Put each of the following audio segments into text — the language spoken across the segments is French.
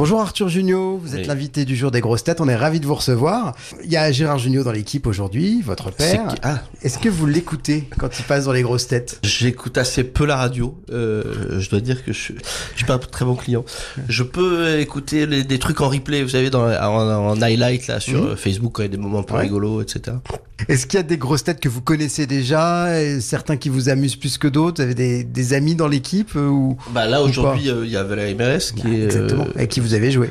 Bonjour Arthur Junio, vous êtes Oui. l'invité du jour des grosses têtes, on est ravi de vous recevoir. Il y a Gérard Junio dans l'équipe aujourd'hui, votre père. Ah. Est-ce que vous l'écoutez quand il passe dans les grosses têtes? J'écoute assez peu la radio. Euh, je dois dire que je, suis- je suis pas un très bon client. Je peux écouter les- des trucs en replay, vous savez, dans, en, en highlight là sur euh, Facebook quand il y a des moments un peu Ouais. rigolos, etc. Est-ce qu'il y a des grosses têtes que vous connaissez déjà, et certains qui vous amusent plus que d'autres? Vous avez des, des amis dans l'équipe euh, ou Bah là Ou aujourd'hui, euh, il y a Valérie Mérès qui est Exactement, euh, avec qui vous avez joué.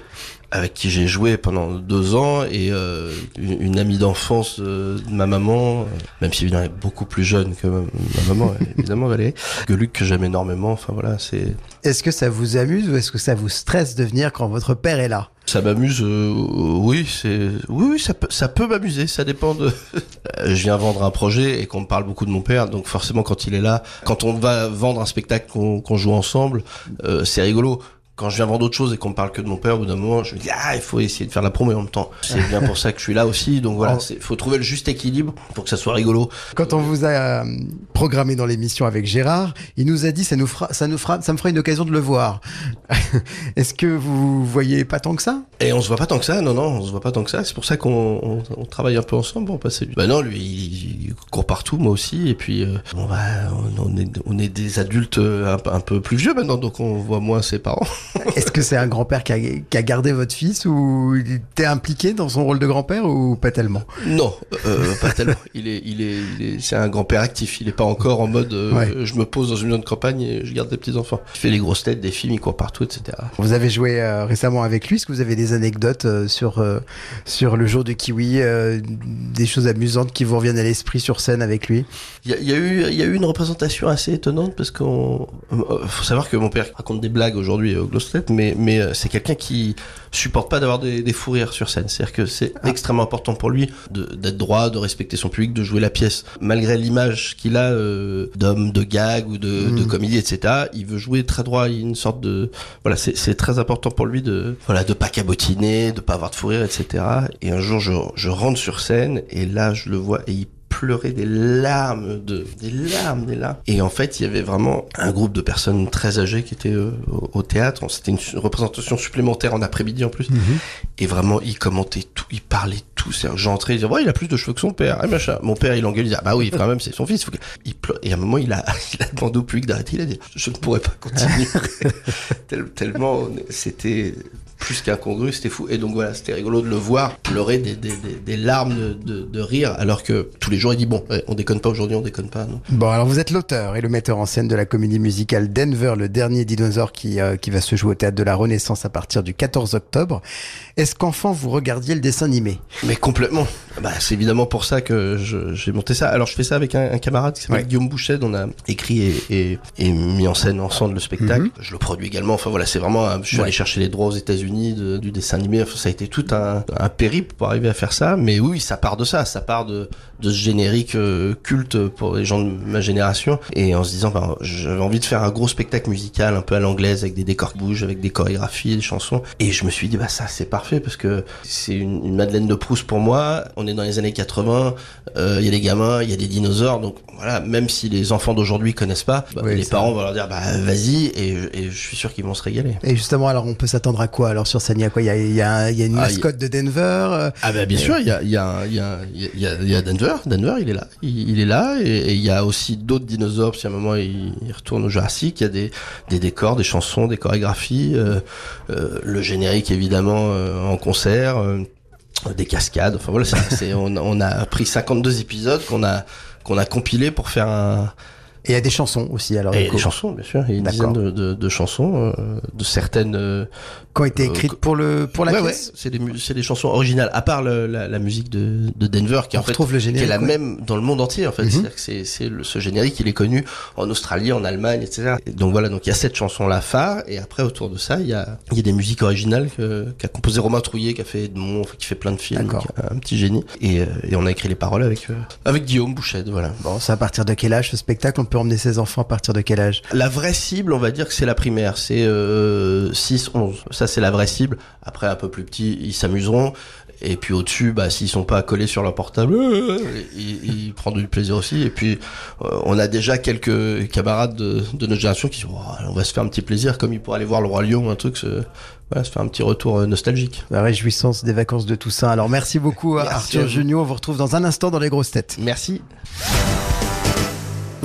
avec qui j'ai joué pendant deux ans et euh, une, une amie d'enfance de ma maman, même si évidemment elle est beaucoup plus jeune que ma, ma maman, évidemment Valérie, que Luc que j'aime énormément. Enfin voilà, c'est Est-ce que ça vous amuse ou est-ce que ça vous stresse de venir quand votre père est là? Ça m'amuse, euh, oui, c'est, oui, oui, ça peut, ça peut m'amuser. Ça dépend de. je viens vendre un projet et qu'on me parle beaucoup de mon père, donc forcément quand il est là, quand on va vendre un spectacle qu'on joue ensemble, euh, c'est rigolo. Quand je viens vendre autre chose et qu'on me parle que de mon père, au bout d'un moment, je me dis ah, il faut essayer de faire la promo en même temps. C'est bien pour ça que je suis là aussi. Donc voilà, Oh. il faut trouver le juste équilibre pour que ça soit rigolo. Quand on vous a euh, programmé dans l'émission avec Gérard, il nous a dit ça nous fera, ça nous fera, ça me fera une occasion de le voir. Est-ce que vous voyez pas tant que ça? Et on se voit pas tant que ça, non, non, on se voit pas tant que ça. C'est pour ça qu'on on, on travaille un peu ensemble pour passer du. Bah non, lui, il, il court partout, moi aussi. Et puis, euh, on va, on, on est, on est des adultes euh, un, un peu plus vieux maintenant, donc on voit moins ses parents. Est-ce que c'est un grand-père qui a, qui a gardé votre fils ou il était impliqué dans son rôle de grand-père ou pas tellement? Non, euh, pas tellement. Il est, il est, il est, c'est un grand-père actif. Il est pas encore en mode, euh, Ouais. je me pose dans une maison de campagne et je garde des petits enfants. Il fait les grosses têtes, des films, il court partout, etc. Vous avez joué euh, récemment avec lui. Est-ce que vous avez des anecdotes sur, sur le jour de Kiwi, des choses amusantes qui vous reviennent à l'esprit sur scène avec lui? Il y, a- il y a eu, il y a eu une représentation assez étonnante parce qu'on, faut savoir que mon père raconte des blagues aujourd'hui au Mais mais euh, c'est quelqu'un qui supporte pas d'avoir des, des fous rires sur scène. C'est-à-dire que c'est extrêmement important pour lui d'être droit, de respecter son public, de jouer la pièce malgré l'image qu'il a euh, d'homme de gag ou de, de comédie, etc. Il veut jouer très droit. Il y a une sorte de voilà, c'est c'est très important pour lui de voilà de pas cabotiner, de pas avoir de fou rire, etc. Et un jour je je rentre sur scène et là je le vois et il pleurer des larmes, de, des larmes, des larmes. Et en fait, il y avait vraiment un groupe de personnes très âgées qui étaient euh, au, théâtre. C'était une représentation supplémentaire en après-midi en plus. Et vraiment, ils commentaient tout, ils parlaient tout. J'entrais, ils disaient, ouais, il a plus de cheveux que son père. Et machin. Mon père, il engueule, il dit, ah bah oui, quand même, c'est son fils. Faut que- il pleure. Et à un moment, il a, il a demandé au public d'arrêter. Il a dit, je ne pourrais pas continuer. Tel- tellement, c'était plus qu'incongru, c'était fou. Et donc voilà, c'était rigolo de le voir pleurer des, des, des, des larmes de, de, de rire, alors que tous les jours il dit bon, ouais, on déconne pas aujourd'hui, on déconne pas. Non. Bon, alors vous êtes l'auteur et le metteur en scène de la comédie musicale Denver, le dernier dinosaure qui, euh, qui va se jouer au théâtre de la Renaissance à partir du 14 octobre. Est-ce qu'enfant vous regardiez le dessin animé? Mais complètement. Bah, c'est évidemment pour ça que j'ai monté ça. Alors je fais ça avec un, un camarade qui s'appelle Ouais. Guillaume Bouchet, on a écrit et, et, et mis en scène ensemble le spectacle. Mhm. Je le produis également. Enfin voilà, c'est vraiment. je suis Ouais. allé chercher les droits aux États-Unis de- du dessin animé. Enfin, ça a été tout un, un périple pour arriver à faire ça. Mais oui, ça part de ça. Ça part de, de ce générique euh, culte pour les gens de ma génération. Et en se disant, ben, j'avais envie de faire un gros spectacle musical un peu à l'anglaise avec des décors qui bougent, avec des chorégraphies, des chansons. Et je me suis dit, bah ça c'est parfait parce que c'est une, une Madeleine de Proust pour moi. On est dans les années 80. euh, Il y a des gamins, il y a des dinosaures. Donc voilà, même si les enfants d'aujourd'hui connaissent pas, bah, Oui, les parents vont leur dire, bah vas-y. Et, et je suis sûr qu'ils vont se régaler. Et justement, alors on peut s'attendre à quoi alors? Sur scène Il y a quoi Il y a, il y a- il y a une Ah, mascotte de Denver euh, Ah bah bien sûr, il y a, il y, a, il y, a, il y, Denver, Denver il est là, il, il est là, et, et il y a aussi d'autres dinosaures, parce qu'à un moment il, retourne au Jurassique, il y a des, des décors, des chansons, des chorégraphies, euh, euh, le générique évidemment euh, en concert, euh, des cascades, enfin voilà, c'est, on, on a pris 52 épisodes qu'on a, qu'on a compilés pour faire un... Et il y a des chansons aussi. Alors Et des chansons bien sûr, il y a une dizaine de, de, de chansons, euh, de certaines... euh, qui ont été euh, écrites pour le pour la ouais, ouais, c'est des, chansons originales, à part le- la, la musique de, de Denver, qui On en fait le qui est la ouais. même dans le monde entier en fait. Mhm. C'est, ce générique, il est connu en Australie, en Allemagne, etc. Et donc voilà, donc il y a cette chanson là phare, et après autour de ça, il y a, il y a des musiques originales qu'a composé Romain Trouillet, qui a fait Edmond, qui fait plein de films, un petit génie. Et, et on a écrit les paroles avec avec Guillaume Bouchet, voilà. Bon, c'est à partir de quel âge ce spectacle? On peut emmener ses enfants à partir de quel âge? La vraie cible, on va dire que c'est la primaire, c'est euh, 6-11. Ça, c'est la vraie cible. Après, un peu plus petit, ils s'amuseront. Et puis au-dessus, bah, s'ils sont pas collés sur leur portable, euh, ils, ils prendront du plaisir aussi. Et puis, euh, on a déjà quelques camarades de, de notre génération qui disent, Oh, on va se faire un petit plaisir, comme ils pourraient aller voir le Roi Lion, un truc, se, voilà, se faire un petit retour euh, nostalgique. La réjouissance des vacances de Toussaint. Alors merci beaucoup Merci Arthur. Junio. On vous retrouve dans un instant dans les grosses têtes. Merci.